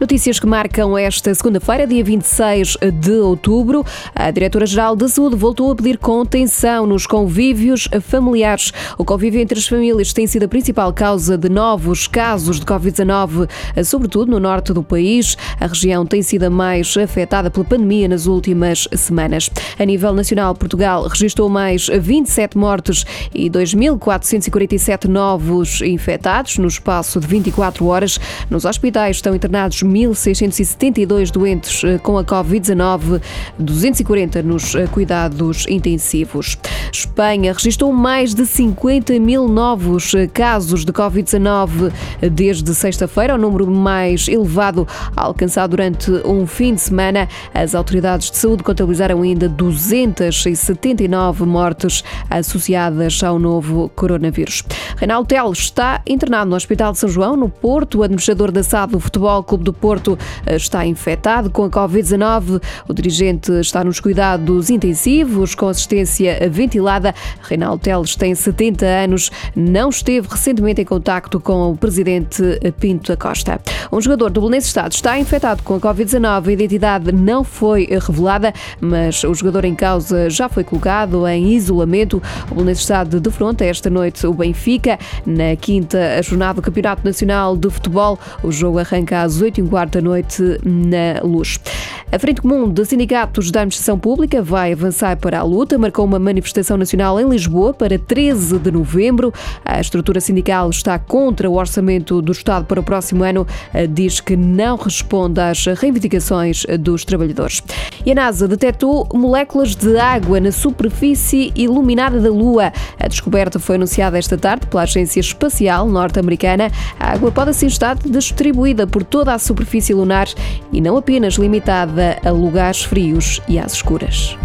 Notícias que marcam esta segunda-feira, dia 26 de outubro. A Diretora-Geral da Saúde voltou a pedir contenção nos convívios familiares. O convívio entre as famílias tem sido a principal causa de novos casos de Covid-19, sobretudo no norte do país. A região tem sido a mais afetada pela pandemia nas últimas semanas. A nível nacional, Portugal registrou mais 27 mortes e 2.447 novos infectados no espaço de 24 horas. Nos hospitais estão internados 1.672 doentes eh, com a Covid-19, 240 nos eh, cuidados intensivos. Espanha registrou mais de 50 mil novos eh, casos de Covid-19 desde sexta-feira, o número mais elevado alcançado durante um fim de semana. As autoridades de saúde contabilizaram ainda 279 mortes associadas ao novo coronavírus. Reinaldo Teles está internado no Hospital de São João, no Porto. O administrador da SAD do Futebol Clube do Porto eh, está infectado com a Covid-19. O dirigente está nos cuidados intensivos, com assistência ventilada. Reinaldo Teles tem 70 anos, não esteve recentemente em contacto com o presidente Pinto da Costa. Um jogador do Belenenses Estado está infectado com a Covid-19. A identidade não foi revelada, mas o jogador em causa já foi colocado em isolamento. O Belenenses Estado defronta esta noite o Benfica. Na quinta jornada do Campeonato Nacional de Futebol, o jogo arranca às 8 h quarto da noite na Luz. A Frente Comum de Sindicatos da Administração Pública vai avançar para a luta, marcou uma manifestação nacional em Lisboa para 13 de novembro. A estrutura sindical está contra o orçamento do Estado para o próximo ano, diz que não responde às reivindicações dos trabalhadores. E a NASA detectou moléculas de água na superfície iluminada da Lua. A descoberta foi anunciada esta tarde pela Agência Espacial Norte-Americana. A água pode assim estar distribuída por toda a superfície lunar e não apenas limitada a lugares frios e às escuras.